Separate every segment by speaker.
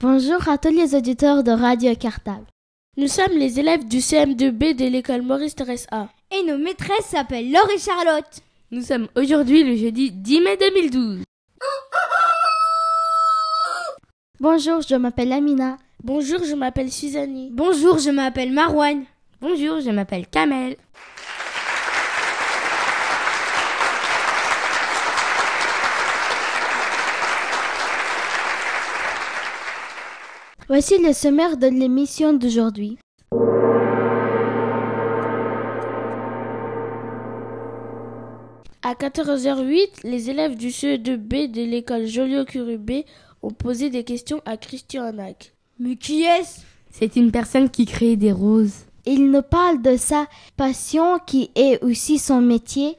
Speaker 1: Bonjour à tous les auditeurs de Radio Cartable.
Speaker 2: Nous sommes les élèves du CM2B de l'école Maurice Thérèse A.
Speaker 3: Et nos maîtresses s'appellent Laure et Charlotte.
Speaker 4: Nous sommes aujourd'hui le jeudi 10 mai 2012.
Speaker 1: Bonjour, je m'appelle Amina.
Speaker 2: Bonjour, je m'appelle Suzanne.
Speaker 3: Bonjour, je m'appelle Marouane.
Speaker 4: Bonjour, je m'appelle Kamel.
Speaker 1: Voici le sommaire de l'émission d'aujourd'hui.
Speaker 2: À 14h08, les élèves du CE2B de l'école Joliot-Curubé ont posé des questions à Christian Anac.
Speaker 3: Mais qui est-ce?
Speaker 4: C'est une personne qui crée des roses.
Speaker 1: Il nous parle de sa passion qui est aussi son métier.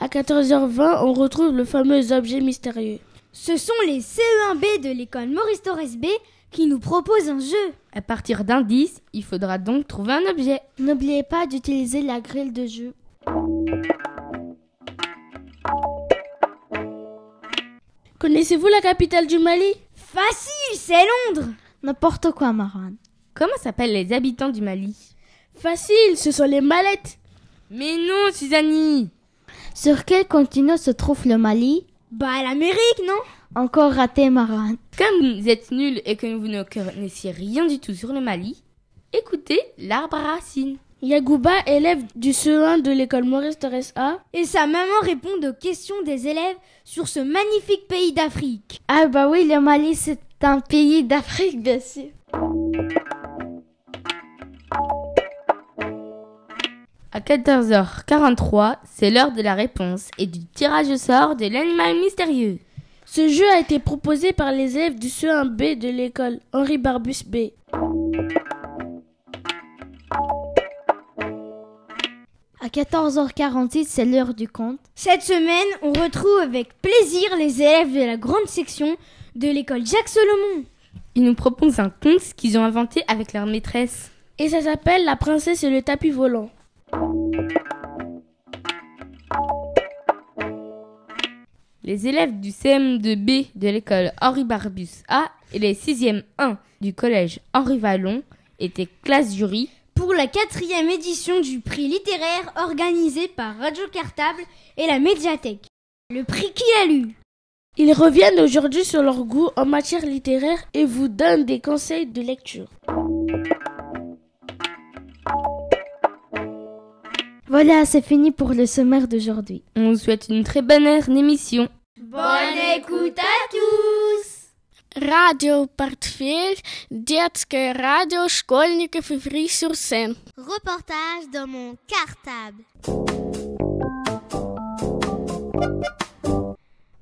Speaker 2: À 14h20, on retrouve le fameux objet mystérieux.
Speaker 3: Ce sont les CE1B de l'école Maurice Torres B qui nous proposent un jeu.
Speaker 4: À partir d'indices, il faudra donc trouver un objet.
Speaker 1: N'oubliez pas d'utiliser la grille de jeu.
Speaker 2: Connaissez-vous la capitale du Mali?
Speaker 3: Facile, c'est Londres.
Speaker 1: N'importe quoi, Maran.
Speaker 4: Comment s'appellent les habitants du Mali?
Speaker 2: Facile, ce sont les mallettes.
Speaker 4: Mais non, Suzanne
Speaker 1: Sur quel continent se trouve le Mali?
Speaker 3: Bah, l'Amérique, non?
Speaker 1: Encore raté, Maran.
Speaker 4: Comme vous êtes nuls et que vous ne connaissiez rien du tout sur le Mali, écoutez l'arbre à racines.
Speaker 2: Yagouba, élève du CE1 de l'école Maurice Thérèse A.
Speaker 3: Et sa maman répond aux questions des élèves sur ce magnifique pays d'Afrique.
Speaker 1: Ah bah oui, le Mali, c'est un pays d'Afrique, bien sûr.
Speaker 4: À 14h43, c'est l'heure de la réponse et du tirage au sort de l'animal mystérieux.
Speaker 2: Ce jeu a été proposé par les élèves du CE1B de l'école Henri Barbus B.
Speaker 1: À 14h46, c'est l'heure du compte.
Speaker 3: Cette semaine, on retrouve avec plaisir les élèves de la grande section de l'école Jacques Solomon.
Speaker 4: Ils nous proposent un conte qu'ils ont inventé avec leur maîtresse.
Speaker 2: Et ça s'appelle La princesse et le tapis volant.
Speaker 4: Les élèves du CM2B de l'école Henri Barbus A et les 6e 1 du collège Henri Vallon étaient classe jury
Speaker 3: pour la quatrième édition du prix littéraire organisé par Radio Cartable et la médiathèque. Le prix qui a lu
Speaker 2: Ils reviennent aujourd'hui sur leur goût en matière littéraire et vous donnent des conseils de lecture.
Speaker 1: Voilà, c'est fini pour le sommaire d'aujourd'hui.
Speaker 4: On vous souhaite une très bonne émission.
Speaker 3: Bonne écoute à tous
Speaker 5: Radio Portefeuille, детское радио школьников Ivry-sur-Seine.
Speaker 6: Reportage dans mon cartable.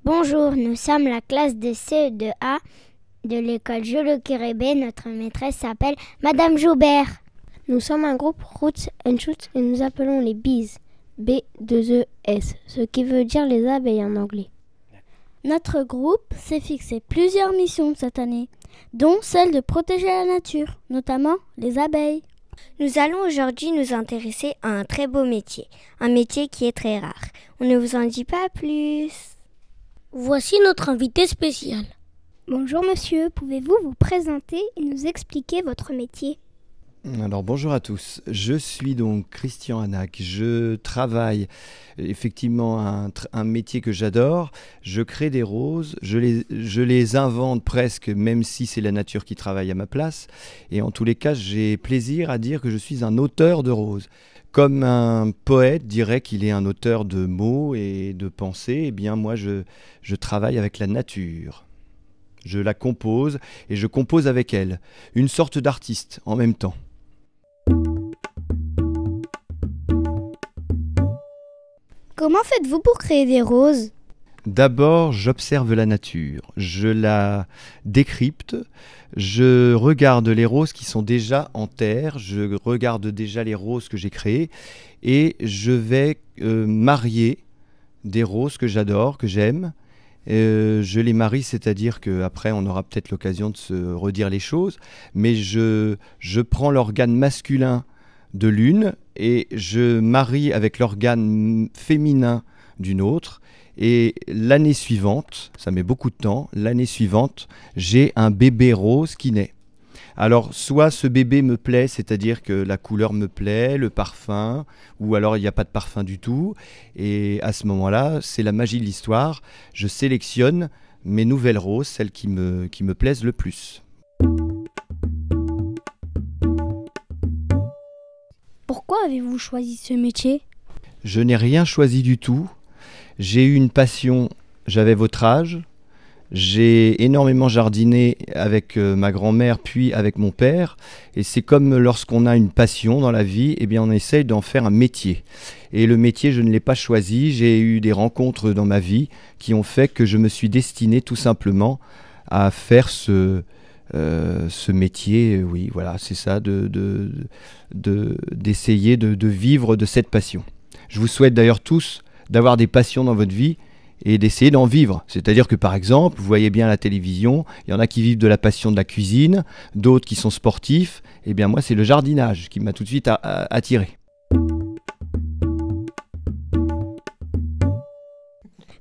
Speaker 7: Bonjour, nous sommes la classe de CE2A de l'école Jolo-Kirébé. Notre maîtresse s'appelle Madame Joubert. Nous sommes un groupe Roots and Shoots et nous appelons les bees. B-2-E-S, ce qui veut dire les abeilles en anglais.
Speaker 8: Notre groupe s'est fixé plusieurs missions cette année, dont celle de protéger la nature, notamment les abeilles.
Speaker 7: Nous allons aujourd'hui nous intéresser à un très beau métier, un métier qui est très rare. On ne vous en dit pas plus.
Speaker 8: Voici notre invité spécial.
Speaker 9: Bonjour monsieur, pouvez-vous vous présenter et nous expliquer votre métier?
Speaker 10: Alors bonjour à tous, je suis donc Christian Anac, je travaille effectivement un, un métier que j'adore, je crée des roses, je les, je les invente presque même si c'est la nature qui travaille à ma place et en tous les cas j'ai plaisir à dire que je suis un auteur de roses. Comme un poète dirait qu'il est un auteur de mots et de pensées, eh bien moi je, je travaille avec la nature. Je la compose et je compose avec elle, une sorte d'artiste en même temps.
Speaker 11: Comment faites-vous pour créer des roses?
Speaker 10: D'abord, j'observe la nature, je la décrypte, je regarde les roses qui sont déjà en terre, je regarde déjà les roses que j'ai créées. Et je vais euh, marier des roses que j'adore, que j'aime. Euh, je les marie, c'est-à-dire qu'après on aura peut-être l'occasion de se redire les choses, mais je, je prends l'organe masculin de l'une et je marie avec l'organe féminin d'une autre. Et l'année suivante, ça met beaucoup de temps, l'année suivante, j'ai un bébé rose qui naît. Alors, soit ce bébé me plaît, c'est-à-dire que la couleur me plaît, le parfum, ou alors il n'y a pas de parfum du tout. Et à ce moment-là, c'est la magie de l'histoire. Je sélectionne mes nouvelles roses, celles qui me, qui me plaisent le plus.
Speaker 11: Pourquoi avez-vous choisi ce métier?
Speaker 10: Je n'ai rien choisi du tout. J'ai eu une passion, j'avais votre âge, j'ai énormément jardiné avec euh, ma grand-mère puis avec mon père et c'est comme lorsqu'on a une passion dans la vie, eh bien on essaye d'en faire un métier. Et le métier, je ne l'ai pas choisi, j'ai eu des rencontres dans ma vie qui ont fait que je me suis destiné tout simplement à faire ce, euh, ce métier, oui, voilà, c'est ça, de, d'essayer de, de vivre de cette passion. Je vous souhaite d'ailleurs tous d'avoir des passions dans votre vie et d'essayer d'en vivre. C'est-à-dire que par exemple, vous voyez bien la télévision, il y en a qui vivent de la passion de la cuisine, d'autres qui sont sportifs, eh bien moi c'est le jardinage qui m'a tout de suite attiré.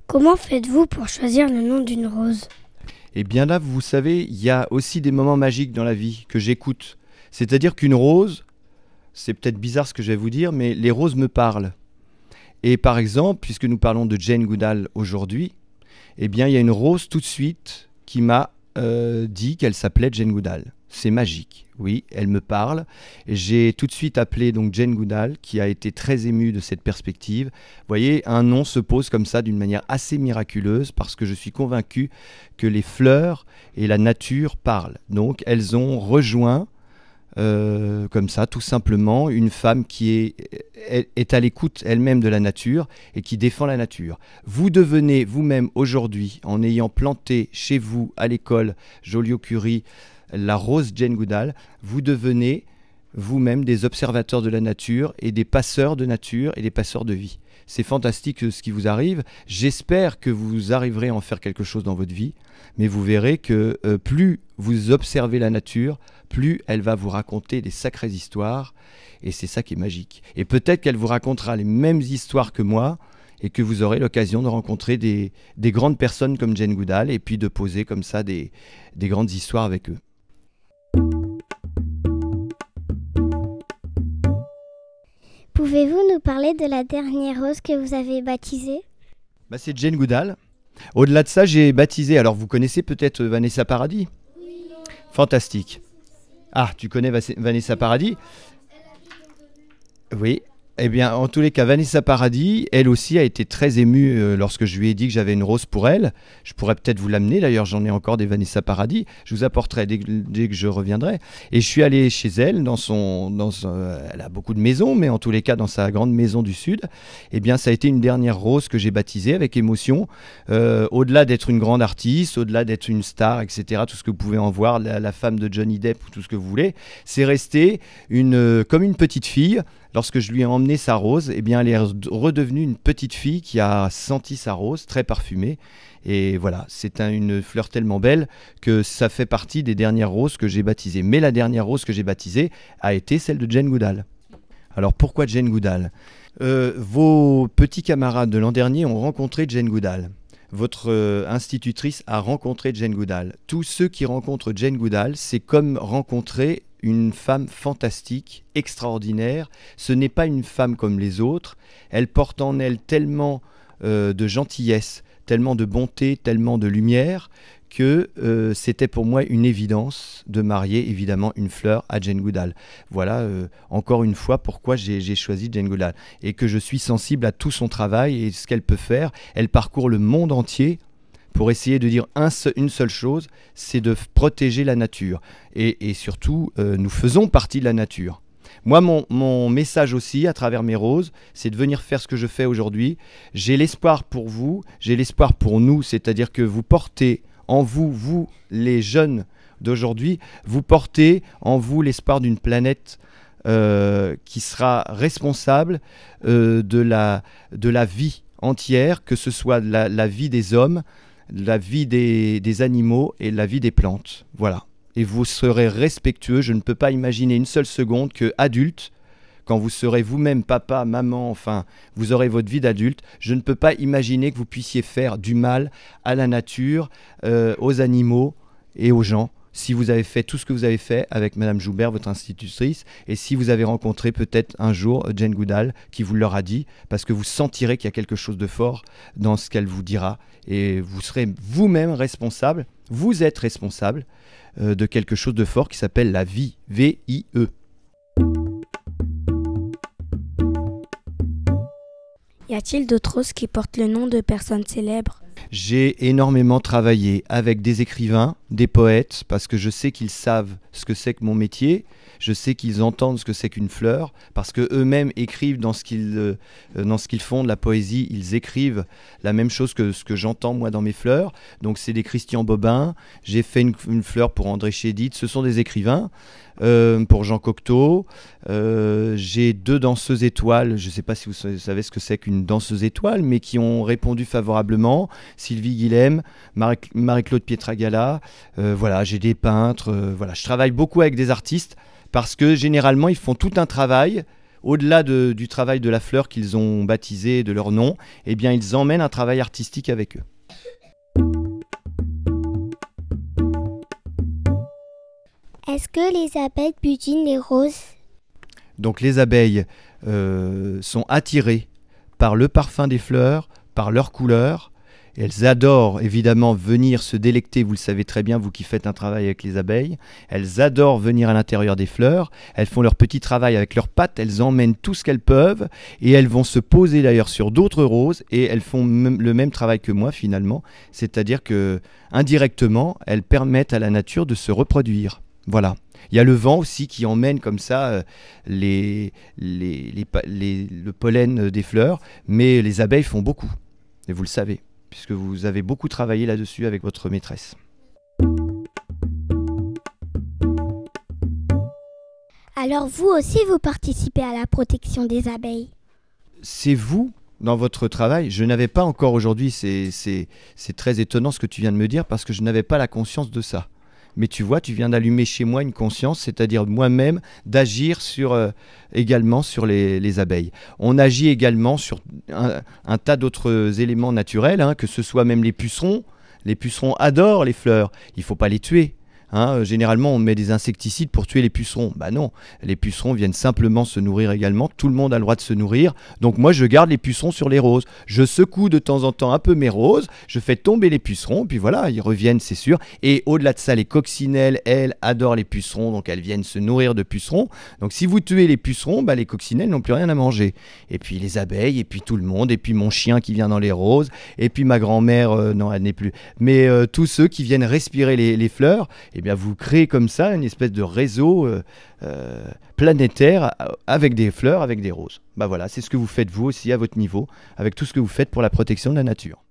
Speaker 11: Comment faites-vous pour choisir le nom d'une rose?
Speaker 10: Eh bien là, vous savez, il y a aussi des moments magiques dans la vie que j'écoute. C'est-à-dire qu'une rose, c'est peut-être bizarre ce que je vais vous dire, mais les roses me parlent. Et par exemple, puisque nous parlons de Jane Goodall aujourd'hui, eh bien, il y a une rose tout de suite qui m'a euh, dit qu'elle s'appelait Jane Goodall. C'est magique, oui, elle me parle. J'ai tout de suite appelé donc Jane Goodall, qui a été très émue de cette perspective. Vous voyez, un nom se pose comme ça d'une manière assez miraculeuse parce que je suis convaincu que les fleurs et la nature parlent. Donc, elles ont rejoint euh, comme ça, tout simplement, une femme qui est, est, à l'écoute elle-même de la nature et qui défend la nature. Vous devenez vous-même aujourd'hui, en ayant planté chez vous, à l'école, Joliot-Curie, la rose Jane Goodall, vous devenez vous-même des observateurs de la nature et des passeurs de nature et des passeurs de vie. C'est fantastique ce qui vous arrive. J'espère que vous arriverez à en faire quelque chose dans votre vie, mais vous verrez que euh, plus vous observez la nature, plus elle va vous raconter des sacrées histoires, et c'est ça qui est magique. Et peut-être qu'elle vous racontera les mêmes histoires que moi, et que vous aurez l'occasion de rencontrer des, grandes personnes comme Jane Goodall, et puis de poser comme ça des, des grandes histoires avec eux.
Speaker 6: Pouvez-vous nous parler de la dernière rose que vous avez baptisée?
Speaker 10: Bah, C'est Jane Goodall. Au-delà de ça, j'ai baptisé, alors vous connaissez peut-être Vanessa Paradis? Fantastique. Ah, tu connais Vanessa Paradis? Oui, eh bien, en tous les cas, Vanessa Paradis, elle aussi a été très émue euh, lorsque je lui ai dit que j'avais une rose pour elle. Je pourrais peut-être vous l'amener, d'ailleurs, j'en ai encore des Vanessa Paradis. Je vous apporterai dès, que je reviendrai. Et je suis allé chez elle, dans son, dans elle a beaucoup de maisons, mais en tous les cas, dans sa grande maison du Sud. Eh bien, ça a été une dernière rose que j'ai baptisée avec émotion. Euh, au-delà d'être une grande artiste, au-delà d'être une star, etc., tout ce que vous pouvez en voir, la, la femme de Johnny Depp, tout ce que vous voulez, c'est resté une, comme une petite fille lorsque je lui ai emmené sa rose, eh bien, elle est redevenue une petite fille qui a senti sa rose, très parfumée. Et voilà, c'est une fleur tellement belle que ça fait partie des dernières roses que j'ai baptisées. Mais la dernière rose que j'ai baptisée a été celle de Jane Goodall. Alors pourquoi Jane Goodall? Euh, Vos petits camarades de l'an dernier ont rencontré Jane Goodall. Votre euh, institutrice a rencontré Jane Goodall. Tous ceux qui rencontrent Jane Goodall, c'est comme rencontrer une femme fantastique, extraordinaire. Ce n'est pas une femme comme les autres. Elle porte en elle tellement euh, de gentillesse, tellement de bonté, tellement de lumière que euh, c'était pour moi une évidence de marier évidemment une fleur à Jane Goodall. Voilà euh, encore une fois pourquoi j'ai choisi Jane Goodall et que je suis sensible à tout son travail et ce qu'elle peut faire. Elle parcourt le monde entier pour essayer de dire une seule chose, c'est de protéger la nature. Et, surtout, euh, nous faisons partie de la nature. Moi, mon, message aussi, à travers mes roses, c'est de venir faire ce que je fais aujourd'hui. J'ai l'espoir pour vous, j'ai l'espoir pour nous, c'est-à-dire que vous portez en vous, vous, les jeunes d'aujourd'hui, vous portez en vous l'espoir d'une planète euh, qui sera responsable euh, de, la, vie entière, que ce soit la vie des hommes, la vie des, des animaux et la vie des plantes. Voilà. Et vous serez respectueux. Je ne peux pas imaginer une seule seconde que adulte, quand vous serez vous-même papa, maman, enfin, vous aurez votre vie d'adulte, je ne peux pas imaginer que vous puissiez faire du mal à la nature, euh, aux animaux et aux gens si vous avez fait tout ce que vous avez fait avec Madame Joubert, votre institutrice, et si vous avez rencontré peut-être un jour Jane Goodall qui vous l'aura dit, parce que vous sentirez qu'il y a quelque chose de fort dans ce qu'elle vous dira, et vous serez vous-même responsable, vous êtes responsable euh, de quelque chose de fort qui s'appelle la vie, V-I-E.
Speaker 12: Y a-t-il d'autres roses qui portent le nom de personnes célèbres?
Speaker 10: J'ai énormément travaillé avec des écrivains, des poètes, parce que je sais qu'ils savent ce que c'est que mon métier, je sais qu'ils entendent ce que c'est qu'une fleur, parce que eux-mêmes écrivent dans ce qu'ils euh, dans ce qu'ils font de la poésie, ils écrivent la même chose que ce que j'entends moi dans mes fleurs. Donc c'est des Christian Bobin, j'ai fait une, fleur pour André Chédid, ce sont des écrivains. Euh, pour Jean Cocteau. Euh, j'ai deux danseuses étoiles, je ne sais pas si vous savez ce que c'est qu'une danseuse étoile, mais qui ont répondu favorablement. Sylvie Guilhem, Marie-Claude Pietragala. Voilà, j'ai des peintres. Voilà, je travaille beaucoup avec des artistes parce que généralement ils font tout un travail au-delà de, du travail de la fleur qu'ils ont baptisé de leur nom, eh bien ils emmènent un travail artistique avec eux.
Speaker 6: Est-ce que les abeilles butinent les roses?
Speaker 10: Donc les abeilles euh, sont attirées par le parfum des fleurs, par leur couleur. Elles adorent évidemment venir se délecter, vous le savez très bien, vous qui faites un travail avec les abeilles. Elles adorent venir à l'intérieur des fleurs. Elles font leur petit travail avec leurs pattes, elles emmènent tout ce qu'elles peuvent et elles vont se poser d'ailleurs sur d'autres roses et elles font le même travail que moi finalement. C'est-à-dire que indirectement, elles permettent à la nature de se reproduire. Voilà. Il y a le vent aussi qui emmène comme ça euh, les, le pollen des fleurs, mais les abeilles font beaucoup. Et vous le savez, puisque vous avez beaucoup travaillé là-dessus avec votre maîtresse.
Speaker 11: Alors vous aussi, vous participez à la protection des abeilles?
Speaker 10: C'est vous dans votre travail. Je n'avais pas encore aujourd'hui, c'est très étonnant ce que tu viens de me dire, parce que je n'avais pas la conscience de ça mais tu vois, tu viens d'allumer chez moi une conscience, c'est-à-dire moi-même d'agir sur euh, également sur les, les, abeilles. On agit également sur un, tas d'autres éléments naturels, hein, que ce soit même les pucerons. Les pucerons adorent les fleurs. Il faut pas les tuer. Hein, généralement, on met des insecticides pour tuer les pucerons. Bah non, les pucerons viennent simplement se nourrir également. Tout le monde a le droit de se nourrir. Donc moi, je garde les pucerons sur les roses. Je secoue de temps en temps un peu mes roses. Je fais tomber les pucerons. Puis voilà, ils reviennent, c'est sûr. Et au-delà de ça, les coccinelles, elles, adorent les pucerons. Donc elles viennent se nourrir de pucerons. Donc si vous tuez les pucerons, bah, les coccinelles n'ont plus rien à manger. Et puis les abeilles, et puis tout le monde. Et puis mon chien qui vient dans les roses. Et puis ma grand-mère, euh, non, elle n'est plus. Mais euh, tous ceux qui viennent respirer les fleurs eh bien, vous créez comme ça une espèce de réseau euh, euh, planétaire avec des fleurs, avec des roses. Bah voilà, c'est ce que vous faites vous aussi à votre niveau, avec tout ce que vous faites pour la protection de la nature.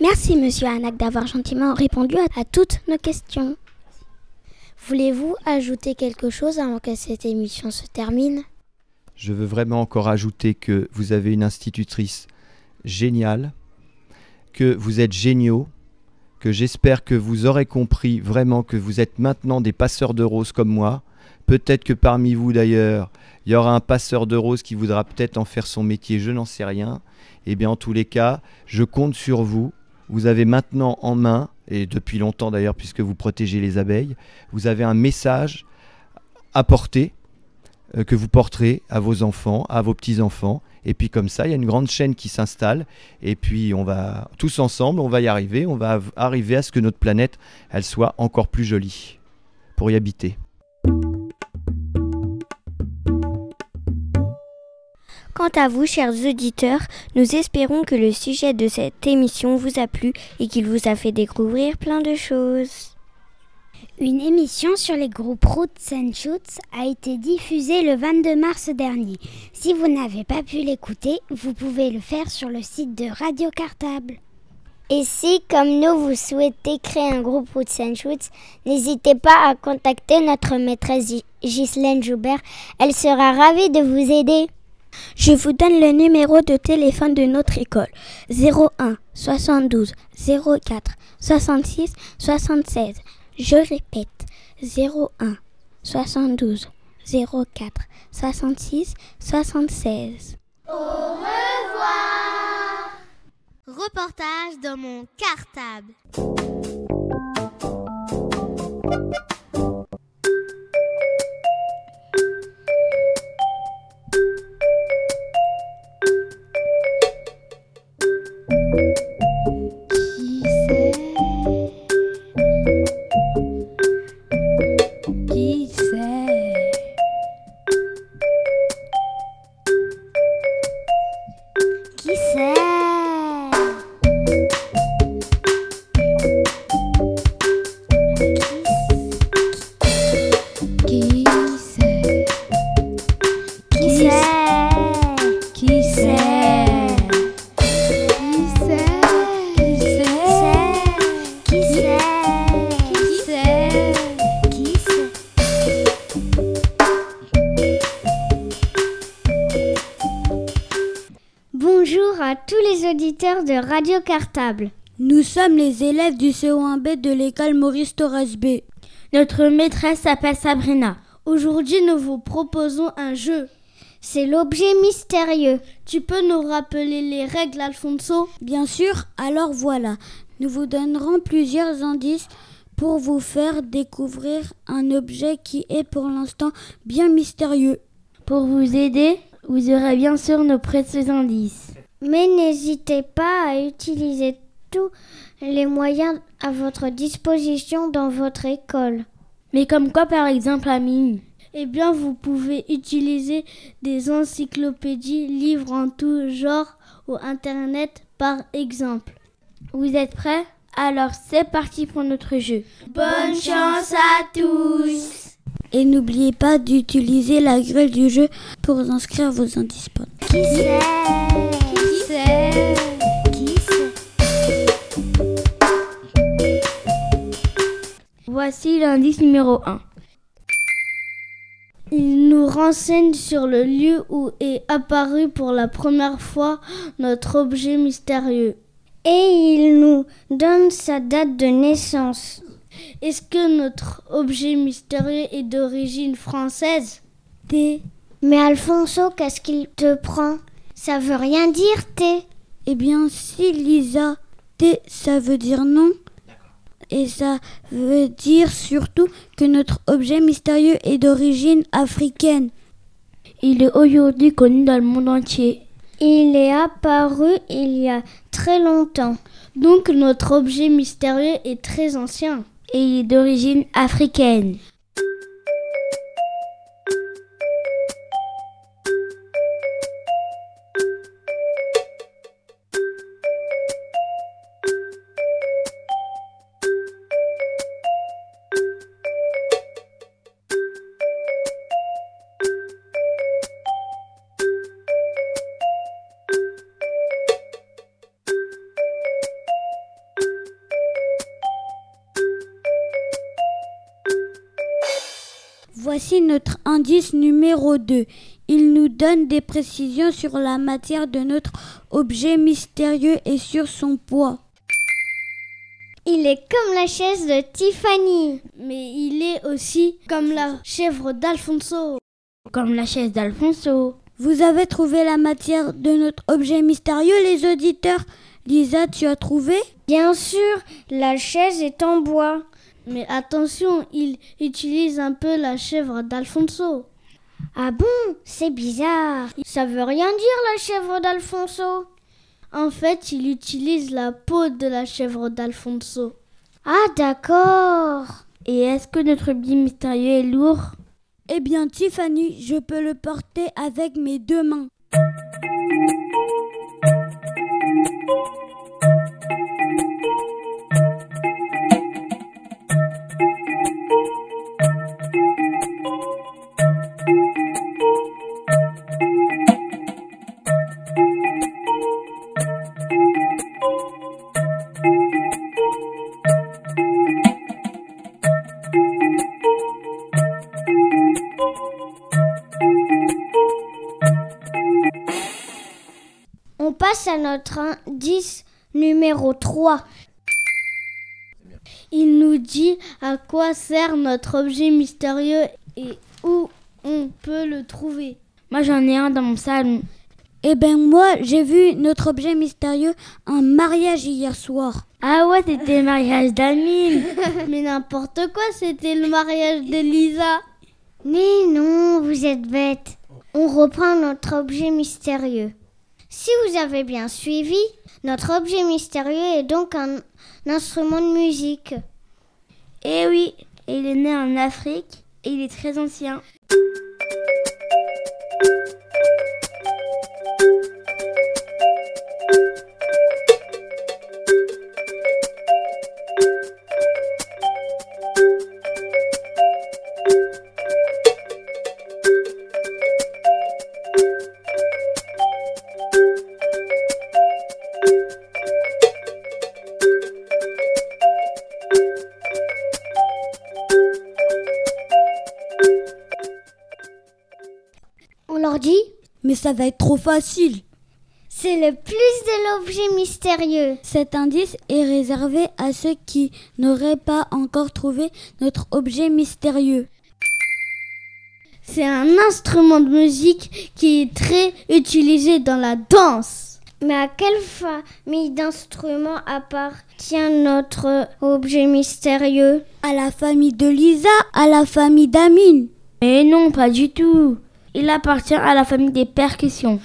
Speaker 11: Merci, monsieur Anak, d'avoir gentiment répondu à toutes nos questions. Voulez-vous ajouter quelque chose avant que cette émission se termine?
Speaker 10: Je veux vraiment encore ajouter que vous avez une institutrice géniale, que vous êtes géniaux, que j'espère que vous aurez compris vraiment que vous êtes maintenant des passeurs de roses comme moi. Peut-être que parmi vous d'ailleurs, il y aura un passeur de roses qui voudra peut-être en faire son métier, je n'en sais rien. Eh bien en tous les cas, je compte sur vous. Vous avez maintenant en main, et depuis longtemps d'ailleurs puisque vous protégez les abeilles, vous avez un message à porter euh, que vous porterez à vos enfants, à vos petits-enfants. Et puis comme ça, il y a une grande chaîne qui s'installe. Et puis on va tous ensemble, on va y arriver. On va arriver à ce que notre planète, elle soit encore plus jolie pour y habiter.
Speaker 7: Quant à vous, chers auditeurs, nous espérons que le sujet de cette émission vous a plu et qu'il vous a fait découvrir plein de choses.
Speaker 6: Une émission sur les groupes Roots and Shoots a été diffusée le 22 mars dernier. Si vous n'avez pas pu l'écouter, vous pouvez le faire sur le site de Radio Cartable.
Speaker 11: Et si, comme nous, vous souhaitez créer un groupe Roots and Shoots, n'hésitez pas à contacter notre maîtresse Ghislaine Joubert. Elle sera ravie de vous aider.
Speaker 7: Je vous donne le numéro de téléphone de notre école 01 72 04 66 76. Je répète 01 72 04 66 76.
Speaker 13: Au revoir. Reportage dans mon cartable.
Speaker 14: Nous sommes les élèves du CO1B de l'école Maurice Torres B.
Speaker 15: Notre maîtresse s'appelle Sabrina. Aujourd'hui, nous vous proposons un jeu.
Speaker 6: C'est l'objet mystérieux.
Speaker 15: Tu peux nous rappeler les règles, Alfonso?
Speaker 14: Bien sûr, alors voilà. Nous vous donnerons plusieurs indices pour vous faire découvrir un objet qui est pour l'instant bien mystérieux.
Speaker 15: Pour vous aider, vous aurez bien sûr nos précieux indices.
Speaker 6: Mais n'hésitez pas à utiliser tous les moyens à votre disposition dans votre école.
Speaker 15: Mais comme quoi par exemple, Amine Eh bien, vous pouvez utiliser des encyclopédies, livres en tout genre ou Internet par exemple. Vous êtes prêts? Alors c'est parti pour notre jeu.
Speaker 13: Bonne chance à tous
Speaker 14: Et n'oubliez pas d'utiliser la grille du jeu pour inscrire vos indices.
Speaker 13: Qui
Speaker 15: Voici l'indice numéro 1. Il nous renseigne sur le lieu où est apparu pour la première fois notre objet mystérieux.
Speaker 6: Et il nous donne sa date de naissance.
Speaker 15: Est-ce que notre objet mystérieux est d'origine française?
Speaker 6: T. Mais Alfonso, qu'est-ce qu'il te prend? Ça veut rien dire, T.
Speaker 14: Eh bien, si, Lisa, T, ça veut dire non. Et ça veut dire surtout que notre objet mystérieux est d'origine africaine.
Speaker 15: Il est aujourd'hui connu dans le monde entier.
Speaker 6: Il est apparu il y a très longtemps.
Speaker 15: Donc notre objet mystérieux est très ancien.
Speaker 4: Et il est d'origine africaine.
Speaker 14: Voici notre indice numéro 2. Il nous donne des précisions sur la matière de notre objet mystérieux et sur son poids.
Speaker 6: Il est comme la chaise de Tiffany.
Speaker 15: Mais il est aussi comme la chèvre d'Alfonso.
Speaker 4: Comme la chaise d'Alfonso.
Speaker 14: Vous avez trouvé la matière de notre objet mystérieux, les auditeurs Lisa, tu as trouvé?
Speaker 6: Bien sûr, la chaise est en bois.
Speaker 15: Mais attention, il utilise un peu la chèvre d'Alfonso.
Speaker 6: Ah bon? C'est bizarre. Ça veut rien dire la chèvre d'Alfonso.
Speaker 15: En fait, il utilise la peau de la chèvre d'Alfonso.
Speaker 6: Ah d'accord.
Speaker 4: Et est-ce que notre billet mystérieux est lourd?
Speaker 14: Eh bien, Tiffany, je peux le porter avec mes deux mains.
Speaker 15: Passe à notre indice numéro 3. Il nous dit à quoi sert notre objet mystérieux et où on peut le trouver.
Speaker 4: Moi j'en ai un dans mon salon.
Speaker 14: Eh ben moi, j'ai vu notre objet mystérieux un mariage hier soir.
Speaker 15: Ah ouais, c'était le mariage d'Amine. Mais n'importe quoi, c'était le mariage d'Elisa.
Speaker 6: Mais non, vous êtes bête. On reprend notre objet mystérieux. Si vous avez bien suivi, notre objet mystérieux est donc un instrument de musique.
Speaker 4: Eh oui, il est né en Afrique et il est très ancien.
Speaker 14: Ça va être trop facile.
Speaker 6: C'est le plus de l'objet mystérieux.
Speaker 14: Cet indice est réservé à ceux qui n'auraient pas encore trouvé notre objet mystérieux.
Speaker 15: C'est un instrument de musique qui est très utilisé dans la danse.
Speaker 6: Mais à quelle famille d'instruments appartient notre objet mystérieux?
Speaker 14: À la famille de Lisa, à la famille d'Amine.
Speaker 4: Mais non, pas du tout. Il appartient à la famille des percussions.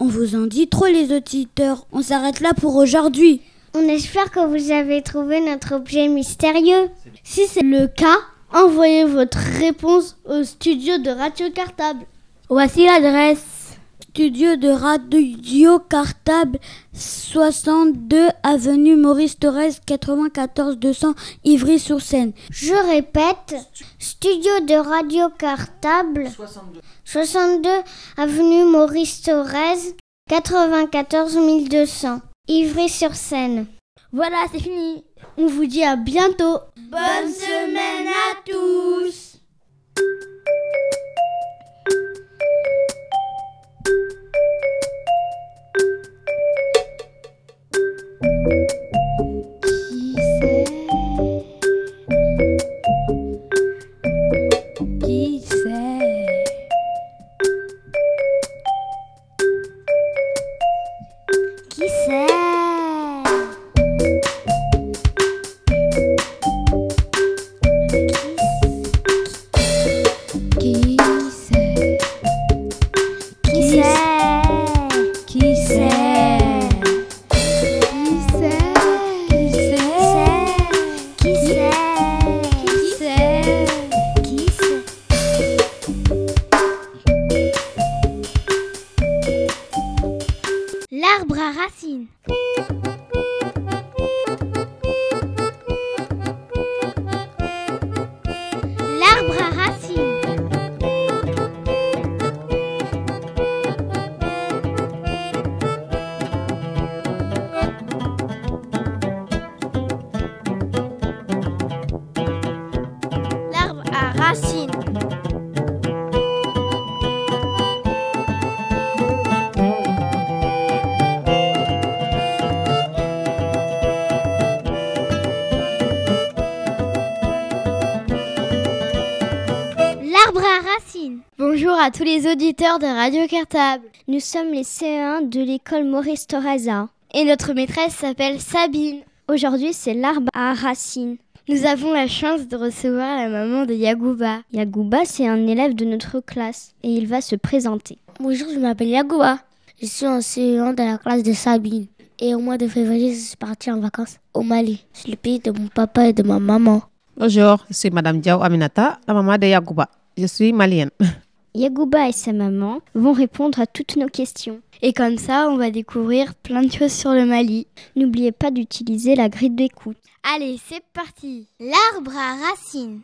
Speaker 14: On vous en dit trop les auditeurs. On s'arrête là pour aujourd'hui.
Speaker 6: On espère que vous avez trouvé notre objet mystérieux.
Speaker 15: Si c'est le cas, envoyez votre réponse au studio de Radio Cartable.
Speaker 4: Voici l'adresse.
Speaker 14: Studio de Radio Cartable 62 avenue Maurice Thorez 94 200 Ivry-sur-Seine.
Speaker 6: Je répète, studio de Radio Cartable 62, 62 avenue Maurice Thorez 94 200 Ivry-sur-Seine.
Speaker 15: Voilà, c'est fini. On vous dit à bientôt.
Speaker 4: Bonne semaine à tous.
Speaker 7: Thank you. Tous les auditeurs de Radio Cartable.
Speaker 6: Nous sommes les CE1 de l'école Maurice Torreza.
Speaker 7: Et notre maîtresse s'appelle Sabine.
Speaker 6: Aujourd'hui, c'est l'arbre à racines.
Speaker 7: Nous avons la chance de recevoir la maman de Yagouba.
Speaker 6: Yagouba, c'est un élève de notre classe et il va se présenter.
Speaker 16: Bonjour, je m'appelle Yagouba. Je suis en CE1 dans la classe de Sabine. Et au mois de février, je suis partie en vacances au Mali. C'est le pays de mon papa et de ma maman.
Speaker 17: Bonjour, je suis Madame Diao Aminata, la maman de Yagouba. Je suis malienne.
Speaker 6: Yagouba et sa maman vont répondre à toutes nos questions.
Speaker 7: Et comme ça, on va découvrir plein de choses sur le Mali.
Speaker 6: N'oubliez pas d'utiliser la grille d'écoute.
Speaker 7: Allez, c'est parti
Speaker 13: L'arbre à racines.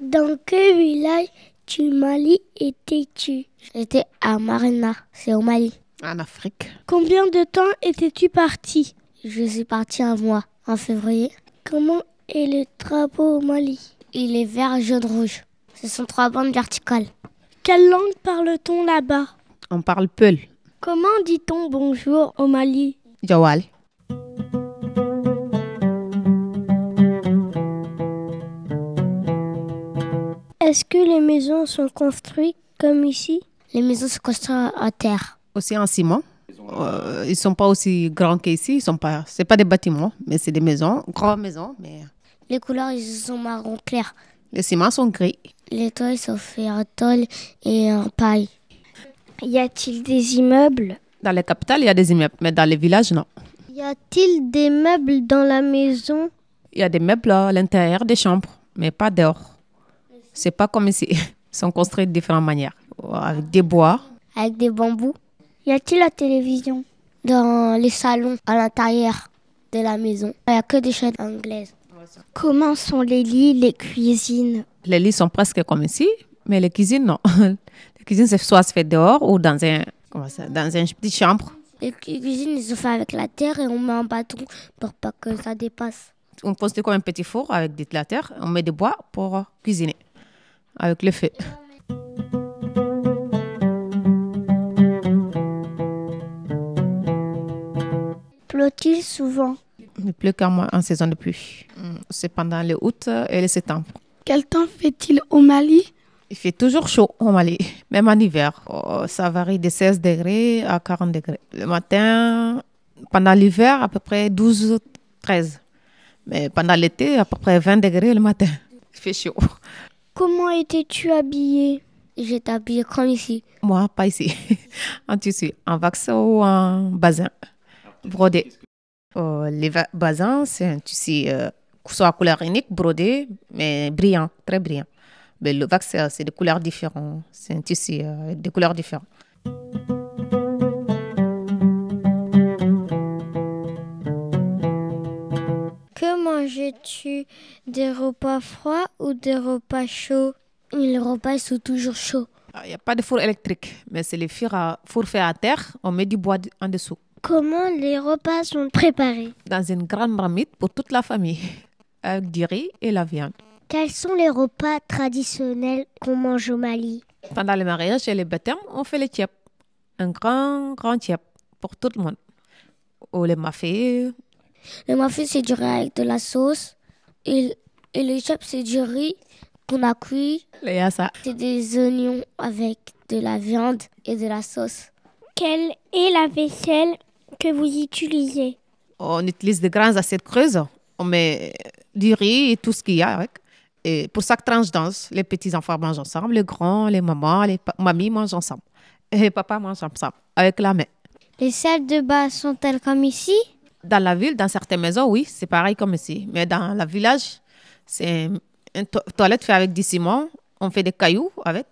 Speaker 16: Dans quel village du Mali étais-tu? J'étais à Marina, c'est au Mali.
Speaker 17: En Afrique.
Speaker 15: Combien de temps étais-tu parti?
Speaker 16: Je suis partie un mois, en février. Comment est le drapeau au Mali Il est vert, jaune, rouge. Ce sont trois bandes verticales.
Speaker 7: Quelle langue parle-t-on là-bas
Speaker 17: On parle Peul.
Speaker 7: Comment dit-on bonjour au Mali
Speaker 17: Jawal.
Speaker 7: Est-ce que les maisons sont construites comme ici
Speaker 16: Les maisons sont construites en terre.
Speaker 17: Aussi en ciment. Euh, ils sont pas aussi grands qu'ici. Ils sont pas. C'est pas des bâtiments, mais c'est des maisons, grandes maisons. Mais
Speaker 16: Les couleurs ils sont marron clair.
Speaker 17: les ciments sont gris.
Speaker 16: Les toits sont faits en tôle et en paille.
Speaker 7: Y a-t-il des immeubles?
Speaker 17: Dans les capitales, il y a des immeubles, mais dans les villages, non.
Speaker 7: Y a-t-il des meubles dans la maison?
Speaker 17: Il y a des meubles à l'intérieur des chambres, mais pas dehors. C'est pas comme ici. Ils sont construits de différentes manières. Avec des bois.
Speaker 16: Avec des bambous?
Speaker 7: Y a-t-il la télévision
Speaker 16: Dans les salons à l'intérieur de la maison? Il n'y a que des chaînes anglaises.
Speaker 7: Comment sont les lits, les cuisines?
Speaker 17: Les lits sont presque comme ici, mais les cuisines, non. Les cuisines, c'est soit se fait dehors ou dans un, comment ça, dans une petite chambre.
Speaker 16: Les cu- cuisines ils sont faits avec la terre et on met un bâton pour pas que ça dépasse.
Speaker 17: On construit comme un petit four avec de la terre. On met des bois pour cuisiner avec le feu.
Speaker 7: Pleut-il souvent?
Speaker 17: Il pleut quand même en saison de pluie. Mm, C'est pendant le août et le septembre.
Speaker 12: Quel temps fait-il au Mali?
Speaker 17: Il fait toujours chaud au Mali, même en hiver. Oh, ça varie de 16 degrés à 40 degrés. Le matin, pendant l'hiver, à peu près 12, 13. Mais pendant l'été, à peu près 20 degrés le matin. Il fait chaud.
Speaker 7: Comment étais-tu habillé?
Speaker 16: J'étais habillée comme ici.
Speaker 17: Moi, pas ici. en tissu, en vax ou en bazin. Brodé. Oh, les bazins, c'est un tissu euh, soit couleur unique, brodé, mais brillant, très brillant. Mais le vax, c'est c'est des couleurs différentes. C'est un tissu euh, des couleurs différentes.
Speaker 7: Que mangeais-tu? Des repas froids ou des repas chauds?
Speaker 16: Les repas sont toujours chauds.
Speaker 17: Ah, Il n'y a pas de four électrique, mais c'est les fours, à, four fait à terre. On met du bois en dessous.
Speaker 7: Comment les repas sont préparés
Speaker 17: Dans une grande marmite pour toute la famille. Avec du riz et la viande.
Speaker 7: Quels sont les repas traditionnels qu'on mange au Mali
Speaker 17: Pendant le mariage et les baptêmes, on fait les tiep. Un grand, grand tiep pour tout le monde. Ou les mafés.
Speaker 16: Le mafé c'est du riz avec de la sauce. Et, et le chap c'est du riz qu'on a cuit.
Speaker 17: Les yassa.
Speaker 16: C'est des oignons avec de la viande et de la sauce.
Speaker 7: Quelle est la vaisselle que vous utilisez
Speaker 17: On utilise des grandes assiettes creuses. On met du riz et tout ce qu'il y a avec. Et pour chaque tranche danse, les petits enfants mangent ensemble, les grands, les mamans, les mamies mangent ensemble. Et papa mange ensemble, avec la main.
Speaker 7: Les salles de bain sont-elles comme ici?
Speaker 17: Dans la ville, dans certaines maisons, oui, c'est pareil comme ici. Mais dans le village, c'est une to- toilette faite avec du ciment. On fait des cailloux avec.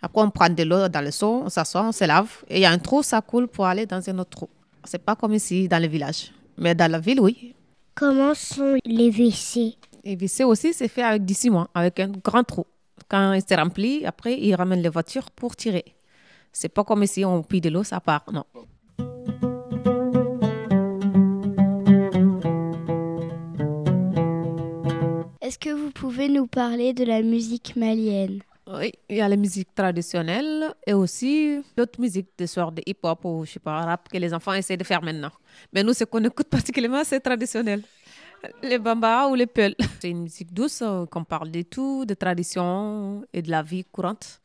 Speaker 17: Après, on prend de l'eau dans le seau, on s'assoit, on se lave. Et il y a un trou, ça coule pour aller dans un autre trou. C'est pas comme ici, dans le village. Mais dans la ville, oui.
Speaker 7: Comment sont les WC?
Speaker 17: Et WC aussi, c'est fait avec du ciment, avec un grand trou. Quand il se remplit, après, ils ramènent les voitures pour tirer. C'est pas comme ici, on pille de l'eau, ça part. Non.
Speaker 3: Est-ce que vous pouvez nous parler de la musique malienne?
Speaker 17: Oui, il y a la musique traditionnelle et aussi d'autres musiques de sorte de hip-hop ou je sais pas, rap que les enfants essaient de faire maintenant. Mais nous, ce qu'on écoute particulièrement, c'est traditionnel. Les bambas ou les peuls. C'est une musique douce euh, qu'on parle de tout, de tradition et de la vie courante.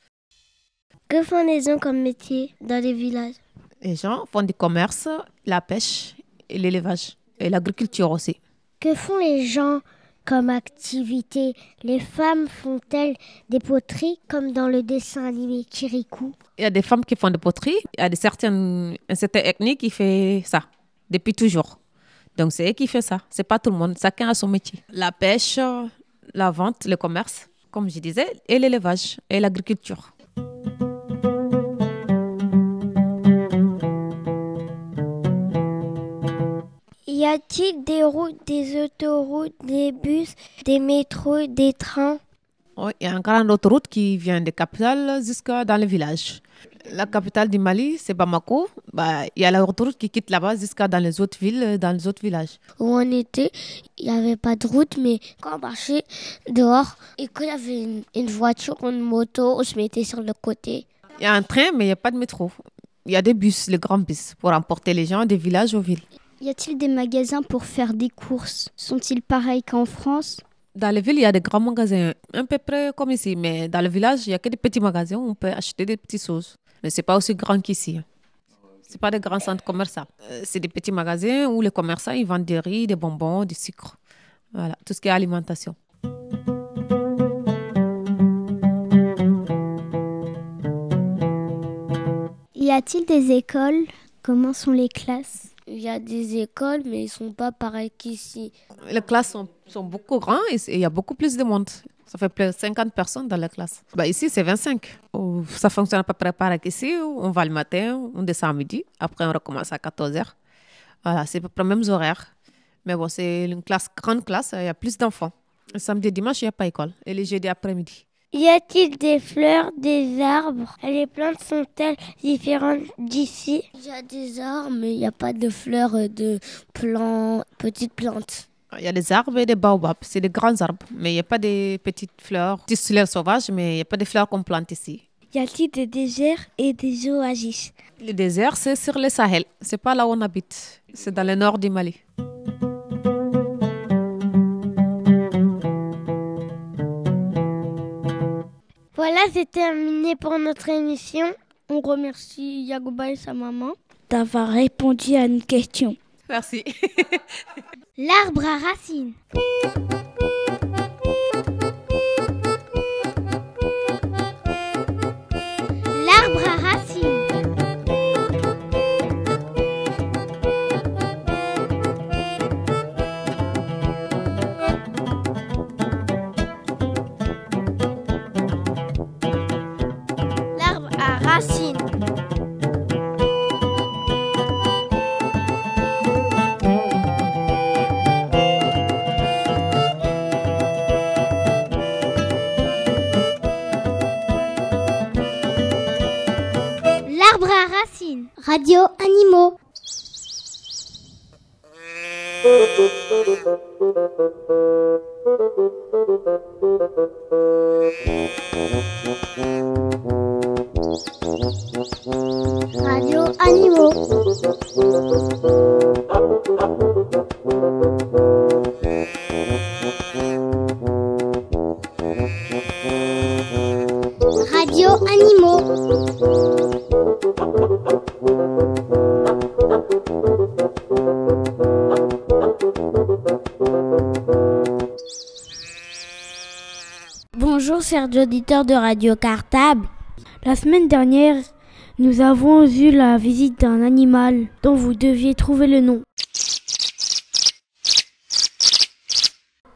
Speaker 7: Que font les gens comme métier dans les villages?
Speaker 17: Les gens font du commerce, la pêche et l'élevage et l'agriculture aussi.
Speaker 7: Que font les gens comme activité Les femmes font-elles des poteries comme dans le dessin animé Kirikou
Speaker 17: Il y a des femmes qui font de poterie, il y a des certaines, une certaine qui fait ça depuis toujours. Donc c'est eux qui font ça. C'est pas tout le monde. Chacun a son métier. La pêche, la vente, le commerce, comme je disais, et l'élevage et l'agriculture.
Speaker 7: Y a-t-il des routes, des autoroutes, des bus, des métros, des trains?
Speaker 17: Il y a une grande autoroute qui vient des capitales jusqu'à dans les villages. La capitale du Mali, c'est Bamako. Bah, il y a la autoroute qui quitte là-bas jusqu'à dans les autres villes, dans les autres villages.
Speaker 16: Où on était, il n'y avait pas de route, mais quand on marchait dehors et qu'il y avait une, une voiture ou une moto, on se mettait sur le côté.
Speaker 17: Il y a un train, mais il n'y a pas de métro. Il y a des bus, les grands bus, pour emporter les gens des villages aux villes.
Speaker 15: Y a-t-il des magasins pour faire des courses? Sont-ils pareils qu'en France?
Speaker 17: Dans les villes, il y a des grands magasins, un peu près comme ici, mais dans le village, il n'y a que des petits magasins où on peut acheter des petites choses. Mais ce n'est pas aussi grand qu'ici. Ce pas des grands centres commerciaux. Euh, c'est des petits magasins où les commerçants ils vendent des riz, des bonbons, du sucre. Voilà, tout ce qui est alimentation.
Speaker 15: Y a-t-il des écoles? Comment sont les classes?
Speaker 16: Il y a des écoles, mais ils ne sont pas pareils qu'ici.
Speaker 17: Les classes sont, sont beaucoup grandes et il y a beaucoup plus de monde. Ça fait plus de 50 personnes dans la classe. Bah ici, c'est 25. Ça fonctionne à peu pareil qu'ici. On va le matin, on descend à midi. Après, on recommence à 14h. Voilà, c'est à peu près les mêmes horaires. Mais bon, c'est une classe, grande classe. Il y a plus d'enfants. Samedi dimanche, il n'y a pas école. Et les jeudis après-midi.
Speaker 7: Y a-t-il des fleurs, des arbres? Les plantes sont-elles différentes d'ici?
Speaker 16: Il y a des arbres, mais il n'y a pas de fleurs, euh, de plantes, petites plantes.
Speaker 17: Il y a des arbres et des baobabs, c'est des grands arbres, mais il n'y a pas de petites fleurs, des fleurs sauvages, mais il n'y a pas de fleurs qu'on plante ici.
Speaker 7: Y a-t-il des déserts et des oasis?
Speaker 17: Le désert, c'est sur le Sahel, c'est pas là où on habite, c'est dans le nord du Mali.
Speaker 7: C'est terminé pour notre émission.
Speaker 15: On remercie Yagouba et sa maman
Speaker 14: d'avoir répondu à nos questions.
Speaker 17: Merci.
Speaker 13: L'arbre à racines. Radio Animaux. Radio
Speaker 3: auditeurs de Radio Cartable.
Speaker 15: La semaine dernière, nous avons eu la visite d'un animal dont vous deviez trouver le nom.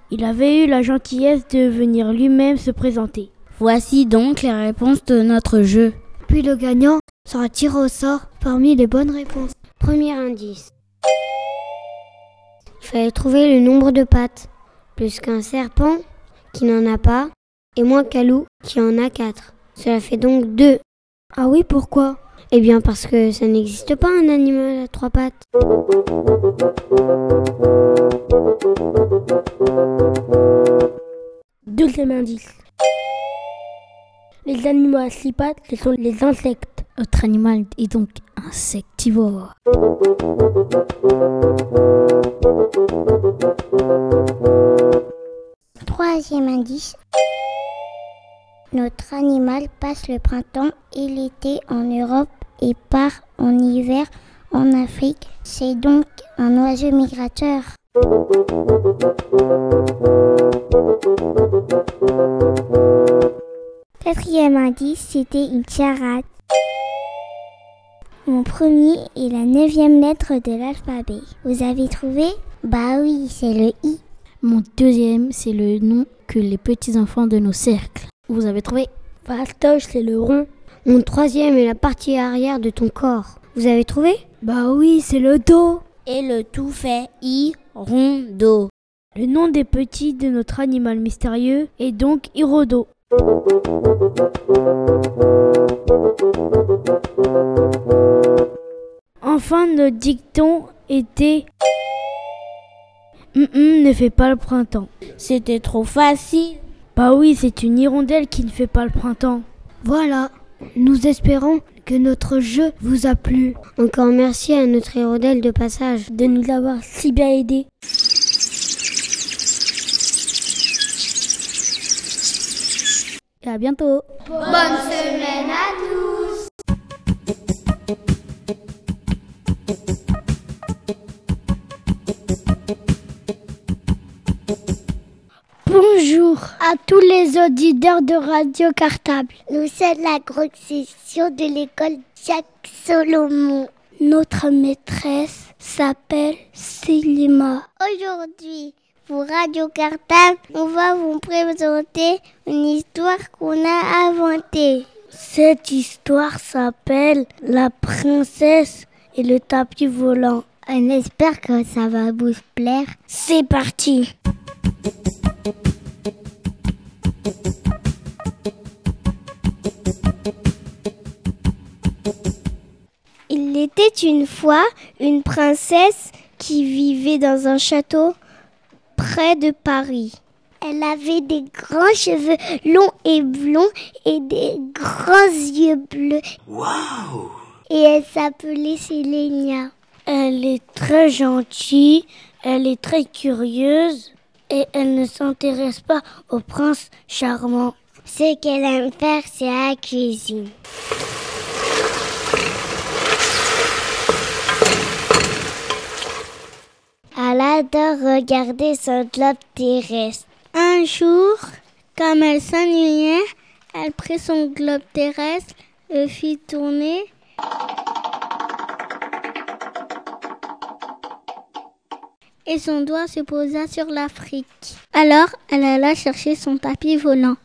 Speaker 15: Il avait eu la gentillesse de venir lui-même se présenter.
Speaker 3: Voici donc les réponses de notre jeu.
Speaker 11: Puis le gagnant sera tiré au sort parmi les bonnes réponses. Premier indice. Il fallait trouver le nombre de pattes. Plus qu'un serpent qui n'en a pas et moins loup qui en a quatre. Cela fait donc deux.
Speaker 15: Ah oui, pourquoi?
Speaker 11: Eh bien parce que ça n'existe pas un animal à trois pattes.
Speaker 15: Deuxième indice. Les animaux à six pattes, ce sont les insectes.
Speaker 3: Notre animal est donc insectivore.
Speaker 7: Troisième indice. Notre animal passe le printemps et l'été en Europe et part en hiver en Afrique. C'est donc un oiseau migrateur. Quatrième indice, c'était une charade. Mon premier est la neuvième lettre de l'alphabet. Vous avez trouvé? Bah oui, c'est le I.
Speaker 3: Mon deuxième, c'est le nom que les petits-enfants de nos cercles. Vous avez trouvé
Speaker 15: Fastoche, c'est le rond.
Speaker 11: Mon troisième est la partie arrière de ton corps. Vous avez trouvé?
Speaker 15: Bah oui, c'est le dos.
Speaker 16: Et le tout fait I.
Speaker 3: Le nom des petits de notre animal mystérieux est donc Hirodo. Enfin, notre dicton était Hum, hum, ne fait pas le printemps.
Speaker 16: C'était trop facile.
Speaker 3: Bah oui, c'est une hirondelle qui ne fait pas le printemps.
Speaker 11: Voilà. Nous espérons que notre jeu vous a plu.
Speaker 8: Encore merci à notre hirondelle de passage
Speaker 16: de nous avoir si bien aidés.
Speaker 3: Et à bientôt.
Speaker 18: Bonne semaine à tous.
Speaker 16: Bonjour à tous les auditeurs de Radio Cartable.
Speaker 6: Nous sommes la grande session de l'école Jacques Solomon.
Speaker 16: Notre maîtresse s'appelle Célima.
Speaker 6: Aujourd'hui, pour Radio Cartable, on va vous présenter une histoire qu'on a inventée.
Speaker 16: Cette histoire s'appelle La princesse et le tapis volant.
Speaker 8: On espère que ça va vous plaire.
Speaker 16: C'est parti.
Speaker 6: Il était une fois une princesse qui vivait dans un château près de Paris. Elle avait des grands cheveux longs et blonds et des grands yeux bleus.
Speaker 19: Waouh
Speaker 6: Et elle s'appelait Sélénia.
Speaker 16: Elle est très gentille, elle est très curieuse et elle ne s'intéresse pas au prince charmant.
Speaker 6: Ce qu'elle aime faire, c'est la cuisine. Elle adore regarder son globe terrestre. Un jour, comme elle s'ennuyait, elle prit son globe terrestre, le fit tourner. Et son doigt se posa sur l'Afrique. Alors, elle alla chercher son tapis volant.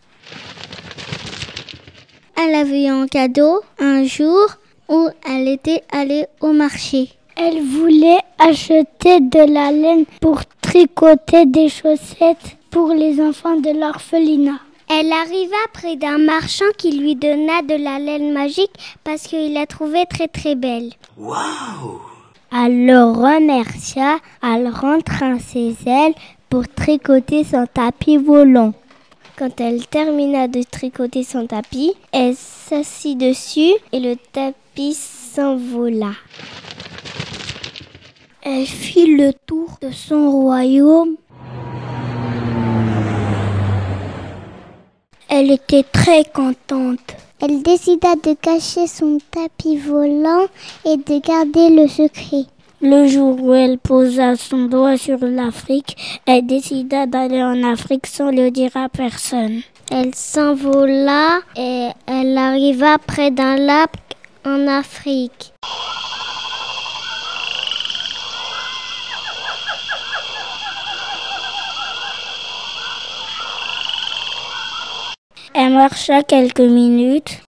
Speaker 6: Elle avait eu un cadeau un jour où elle était allée au marché.
Speaker 16: Elle voulait acheter de la laine pour tricoter des chaussettes pour les enfants de l'orphelinat.
Speaker 6: Elle arriva près d'un marchand qui lui donna de la laine magique parce qu'il la trouvait très très belle.
Speaker 19: Waouh
Speaker 6: Elle le remercia, elle rentra ses ailes pour tricoter son tapis volant. Quand elle termina de tricoter son tapis, elle s'assit dessus et le tapis s'envola.
Speaker 16: Elle fit le tour de son royaume. Elle était très contente.
Speaker 6: Elle décida de cacher son tapis volant et de garder le secret.
Speaker 16: Le jour où elle posa son doigt sur l'Afrique, elle décida d'aller en Afrique sans le dire à personne.
Speaker 6: Elle s'envola et elle arriva près d'un lac en Afrique.
Speaker 16: Elle marcha quelques minutes.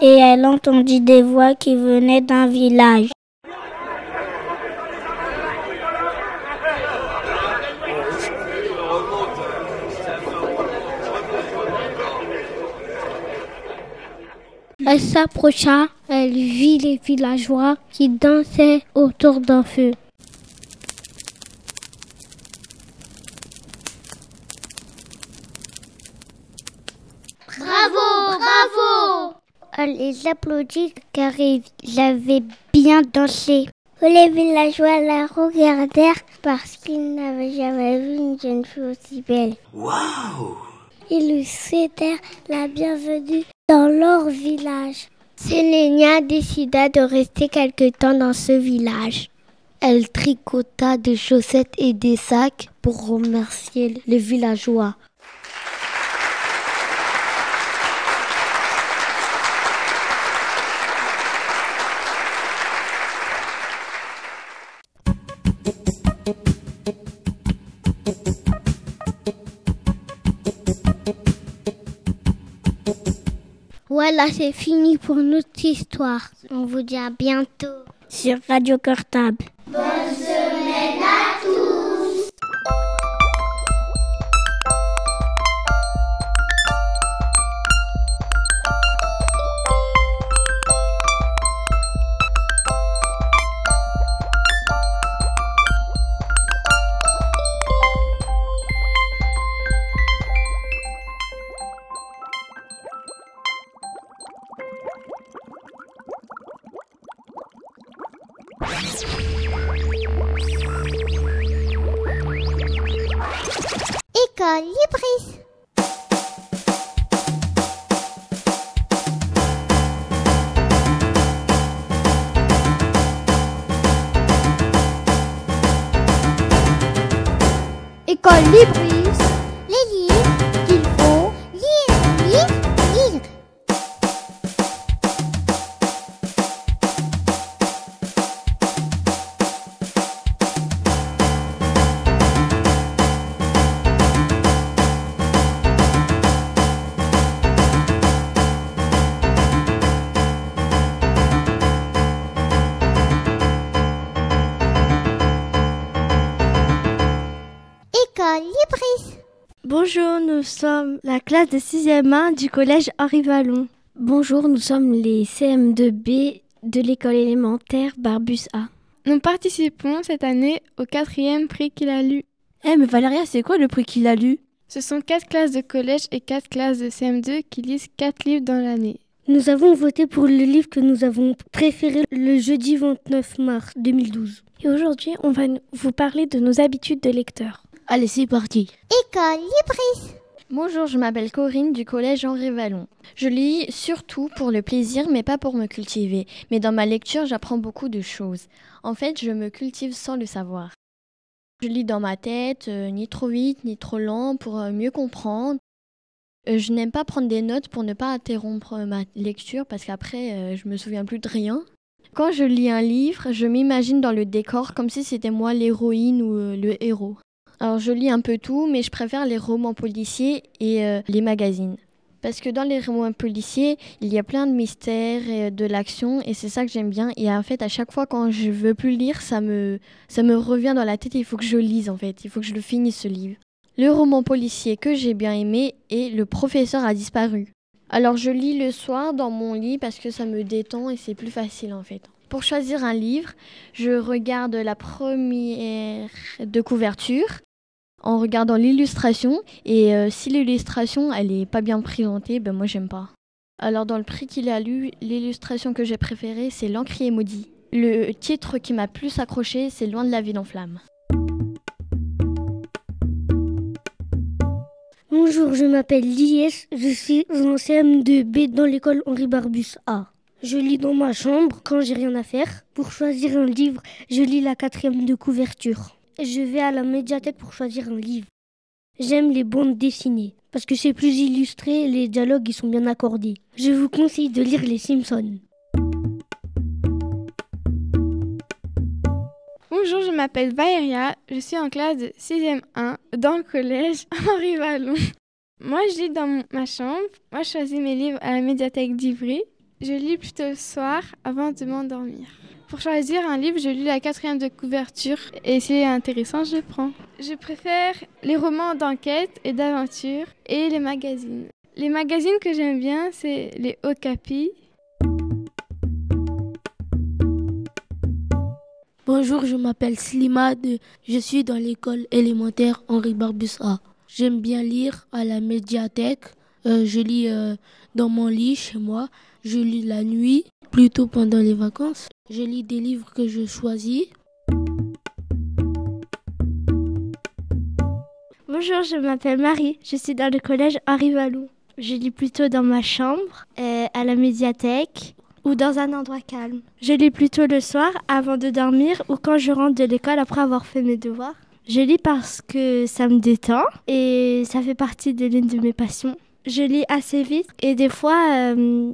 Speaker 16: Et elle entendit des voix qui venaient d'un village.
Speaker 6: Elle s'approcha, elle vit les villageois qui dansaient autour d'un feu.
Speaker 18: Bravo, bravo
Speaker 6: Elle les applaudit car ils avaient bien dansé. Les villageois la regardèrent parce qu'ils n'avaient jamais vu une jeune fille aussi belle.
Speaker 19: Waouh
Speaker 6: Ils lui souhaitèrent la bienvenue dans leur village. Sélénia décida de rester quelque temps dans ce village.
Speaker 8: Elle tricota des chaussettes et des sacs pour remercier les villageois.
Speaker 6: Voilà, c'est fini pour notre histoire. On vous dit à bientôt
Speaker 20: sur Radio Cartable.
Speaker 21: Bonne
Speaker 6: École Libris. Les livres qu'il
Speaker 3: sommes la classe de 6e 1 du collège Henri Vallon.
Speaker 12: Bonjour, nous sommes les CM2B de l'école élémentaire Barbus A.
Speaker 22: Nous participons cette année au quatrième prix qu'il a lu.
Speaker 12: Eh mais Valéria, c'est quoi le prix qu'il a lu?
Speaker 22: Ce sont quatre classes de collège et quatre classes de CM2 qui lisent quatre livres dans l'année.
Speaker 3: Nous avons voté pour le livre que nous avons préféré le jeudi 29 mars 2012.
Speaker 12: Et aujourd'hui, on va vous parler de nos habitudes de lecteur.
Speaker 20: Allez, c'est parti.
Speaker 6: École Libris.
Speaker 23: Bonjour, je m'appelle Corinne du collège Henri Vallon. Je lis surtout pour le plaisir, mais pas pour me cultiver. Mais dans ma lecture, j'apprends beaucoup de choses. En fait, je me cultive sans le savoir. Je lis dans ma tête, euh, ni trop vite, ni trop lent, pour euh, mieux comprendre. Euh, je n'aime pas prendre des notes pour ne pas interrompre ma lecture, parce qu'après, je me souviens plus de rien. Quand je lis un livre, je m'imagine dans le décor comme si c'était moi l'héroïne ou le héros. Alors je lis un peu tout, mais je préfère les romans policiers et euh, les magazines. Parce que dans les romans policiers, il y a plein de mystères et de l'action, et c'est ça que j'aime bien. Et en fait, à chaque fois quand je veux plus lire, ça me, ça me revient dans la tête il faut que je lise en fait. Il faut que je le finisse ce livre. Le roman policier que j'ai bien aimé est Le professeur a disparu. Alors je lis le soir dans mon lit parce que ça me détend et c'est plus facile en fait. Pour choisir un livre, je regarde la première de couverture en regardant l'illustration et euh, si l'illustration elle est pas bien présentée, ben moi j'aime pas. Alors dans le prix qu'il a lu, l'illustration que j'ai préférée c'est L'encrier maudit. Le titre qui m'a plus accroché c'est Loin de la ville en flammes.
Speaker 3: Bonjour, je m'appelle Lies, je suis en CM2B dans l'école Henri Barbus A. Je lis dans ma chambre quand j'ai rien à faire. Pour choisir un livre, je lis la quatrième de couverture. Je vais à la médiathèque pour choisir un livre. J'aime les bandes dessinées parce que c'est plus illustré et les dialogues ils sont bien accordés. Je vous conseille de lire Les Simpsons.
Speaker 22: Bonjour, je m'appelle Valéria, je suis en classe de 6e 1 dans le collège Henri Vallon. Moi, je lis dans ma chambre. Moi, je choisis mes livres à la médiathèque d'Ivry. Je lis plutôt le soir avant de m'endormir. Pour choisir un livre, je lis la quatrième de couverture et si c'est intéressant, je prends. Je préfère les romans d'enquête et d'aventure et les magazines. Les magazines que j'aime bien, c'est les Okapi.
Speaker 20: Bonjour, je m'appelle Slimad, je suis dans l'école élémentaire Henri Barbus A. J'aime bien lire à la médiathèque, euh, je lis euh, dans mon lit chez moi, je lis la nuit, plutôt pendant les vacances. Je lis des livres que je choisis.
Speaker 3: Bonjour, je m'appelle Marie, je suis dans le collège Henri Vallon. Je lis plutôt dans ma chambre, euh, à la médiathèque ou dans un endroit calme. Je lis plutôt le soir avant de dormir ou quand je rentre de l'école après avoir fait mes devoirs. Je lis parce que ça me détend et ça fait partie de l'une de mes passions. Je lis assez vite et des fois euh,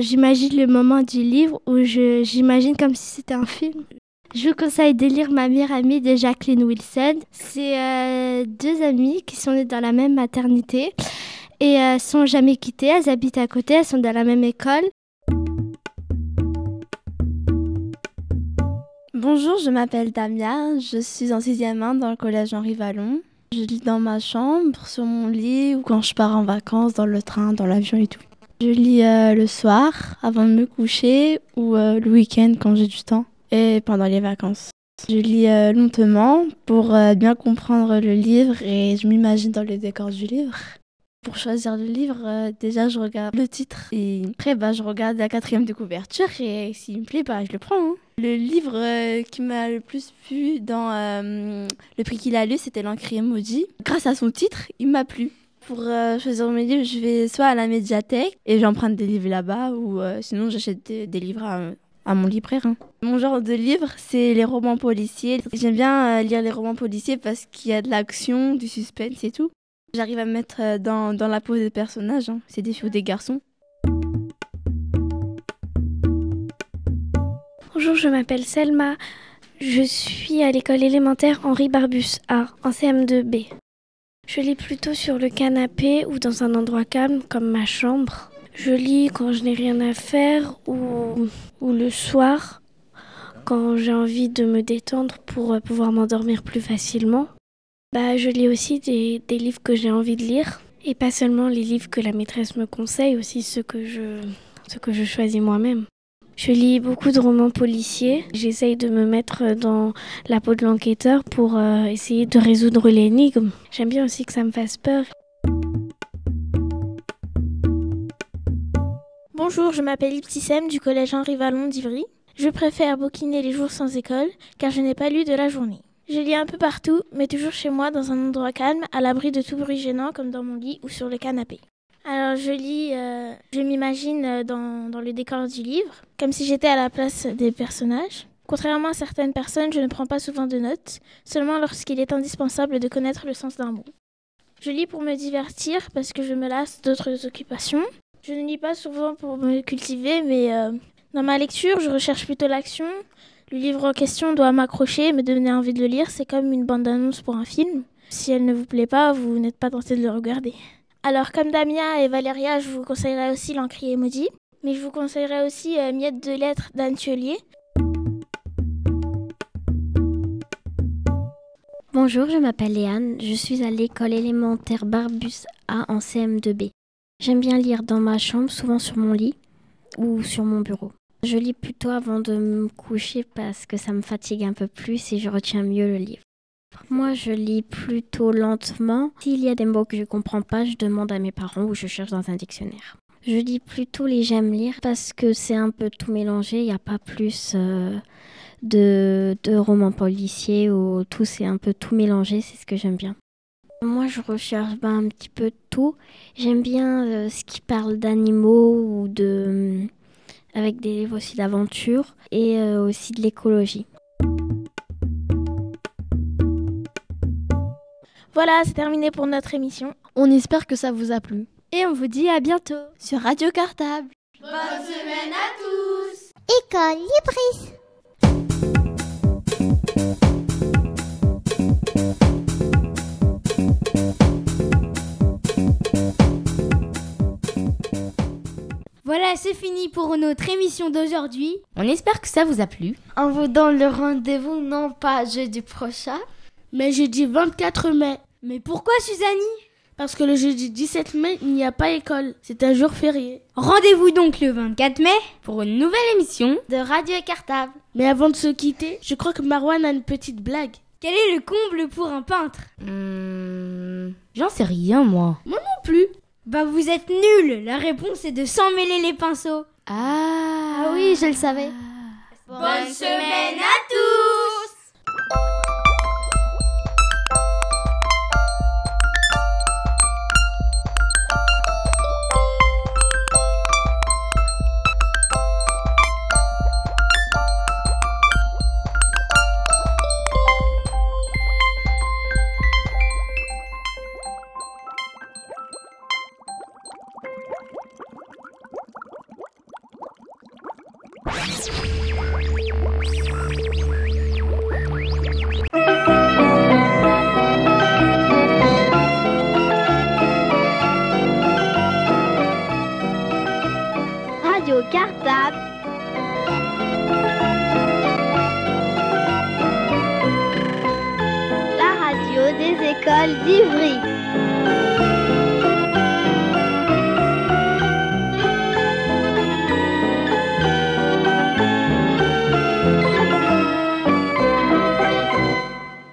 Speaker 3: j'imagine le moment du livre où j'imagine comme si c'était un film. Je vous conseille de lire Ma meilleure amie de Jacqueline Wilson. C'est euh, deux amies qui sont nées dans la même maternité
Speaker 12: et elles sont jamais quittées, elles habitent à côté, elles sont dans la même école.
Speaker 24: Bonjour, je m'appelle Damia, je suis en 6e 1 dans le collège Henri Vallon. Je lis dans ma chambre, sur mon lit ou quand je pars en vacances, dans le train, dans l'avion et tout. Je lis euh, le soir avant de me coucher ou euh, le week-end quand j'ai du temps et pendant les vacances. Je lis euh, lentement pour bien comprendre le livre et je m'imagine dans le décor du livre. Pour choisir le livre, déjà je regarde le titre et après bah, je regarde la quatrième de couverture et s'il me plaît, bah, je le prends. Hein. Le livre qui m'a le plus plu dans le prix qu'il a lu, c'était L'Encrier Maudit. Grâce à son titre, il m'a plu. Pour choisir mes livres, je vais soit à la médiathèque et j'emprunte des livres là-bas ou sinon j'achète des, livres à, mon libraire. Hein. Mon genre de livre, c'est les romans policiers. J'aime bien lire les romans policiers parce qu'il y a de l'action, du suspense et tout. J'arrive à me mettre euh, dans, dans la peau des personnages, hein. c'est des filles ou des garçons.
Speaker 25: Bonjour, je m'appelle Selma. Je suis à l'école élémentaire Henri Barbus A, en CM2B. Je lis plutôt sur le canapé ou dans un endroit calme comme ma chambre. Je lis quand je n'ai rien à faire ou, le soir quand j'ai envie de me détendre pour euh, pouvoir m'endormir plus facilement. Bah, je lis aussi des, des livres que j'ai envie de lire. Et pas seulement les livres que la maîtresse me conseille, aussi ceux que je, ceux que je choisis moi-même. Je lis beaucoup de romans policiers. J'essaye de me mettre dans la peau de l'enquêteur pour euh, essayer de résoudre l'énigme. J'aime bien aussi que ça me fasse peur.
Speaker 26: Bonjour, je m'appelle Iptissem du collège Henri Vallon d'Ivry. Je préfère bouquiner les jours sans école car je n'ai pas lu de la journée. Je lis un peu partout, mais toujours chez moi, dans un endroit calme, à l'abri de tout bruit gênant, comme dans mon lit ou sur le canapé. Alors je lis, euh, je m'imagine euh, dans, dans le décor du livre, comme si j'étais à la place des personnages. Contrairement à certaines personnes, je ne prends pas souvent de notes, seulement lorsqu'il est indispensable de connaître le sens d'un mot. Je lis pour me divertir parce que je me lasse d'autres occupations. Je ne lis pas souvent pour me cultiver, mais euh, dans ma lecture, je recherche plutôt l'action, le livre en question doit m'accrocher, me donner envie de le lire. C'est comme une bande-annonce pour un film. Si elle ne vous plaît pas, vous n'êtes pas tenté de le regarder. Alors, comme Damia et Valéria, je vous conseillerais aussi L'Encrier Maudit. Mais je vous conseillerais aussi euh, Miette de lettres d'Anne Thiolier.
Speaker 12: Bonjour, je m'appelle Léane. Je suis à l'école élémentaire Barbus A en CM2B. J'aime bien lire dans ma chambre, souvent sur mon lit ou sur mon bureau. Je lis plutôt avant de me coucher parce que ça me fatigue un peu plus et je retiens mieux le livre. Moi, je lis plutôt lentement. S'il y a des mots que je ne comprends pas, je demande à mes parents ou je cherche dans un dictionnaire. Je lis plutôt les j'aime lire parce que c'est un peu tout mélangé. Il n'y a pas plus euh, de, romans policiers ou tout, c'est un peu tout mélangé. C'est ce que j'aime bien. Moi, je recherche ben, un petit peu tout. J'aime bien euh, ce qui parle d'animaux ou de avec des livres aussi d'aventure et euh, aussi de l'écologie.
Speaker 26: Voilà, c'est terminé pour notre émission.
Speaker 23: On espère que ça vous a plu.
Speaker 12: Et on vous dit à bientôt
Speaker 23: sur Radio Cartable.
Speaker 27: Bonne semaine à tous
Speaker 13: École Libris
Speaker 3: Voilà, c'est fini pour notre émission d'aujourd'hui.
Speaker 4: On espère que ça vous a plu.
Speaker 3: On vous donne le rendez-vous non pas jeudi prochain,
Speaker 2: mais jeudi 24 mai.
Speaker 3: Mais pourquoi Suzanne?
Speaker 2: Parce que le jeudi 17 mai, il n'y a pas école. C'est un jour férié.
Speaker 3: Rendez-vous donc le 24 mai
Speaker 4: pour une nouvelle émission
Speaker 3: de Radio Cartable.
Speaker 2: Mais avant de se quitter, je crois que Marwan a une petite blague.
Speaker 3: Quel est le comble pour un peintre?
Speaker 4: Hmm, J'en sais rien, moi.
Speaker 2: Moi non plus.
Speaker 3: Bah vous êtes nuls La réponse est de s'emmêler les pinceaux.
Speaker 4: Ah.
Speaker 3: ah oui, je le savais.
Speaker 27: Bonne semaine à tous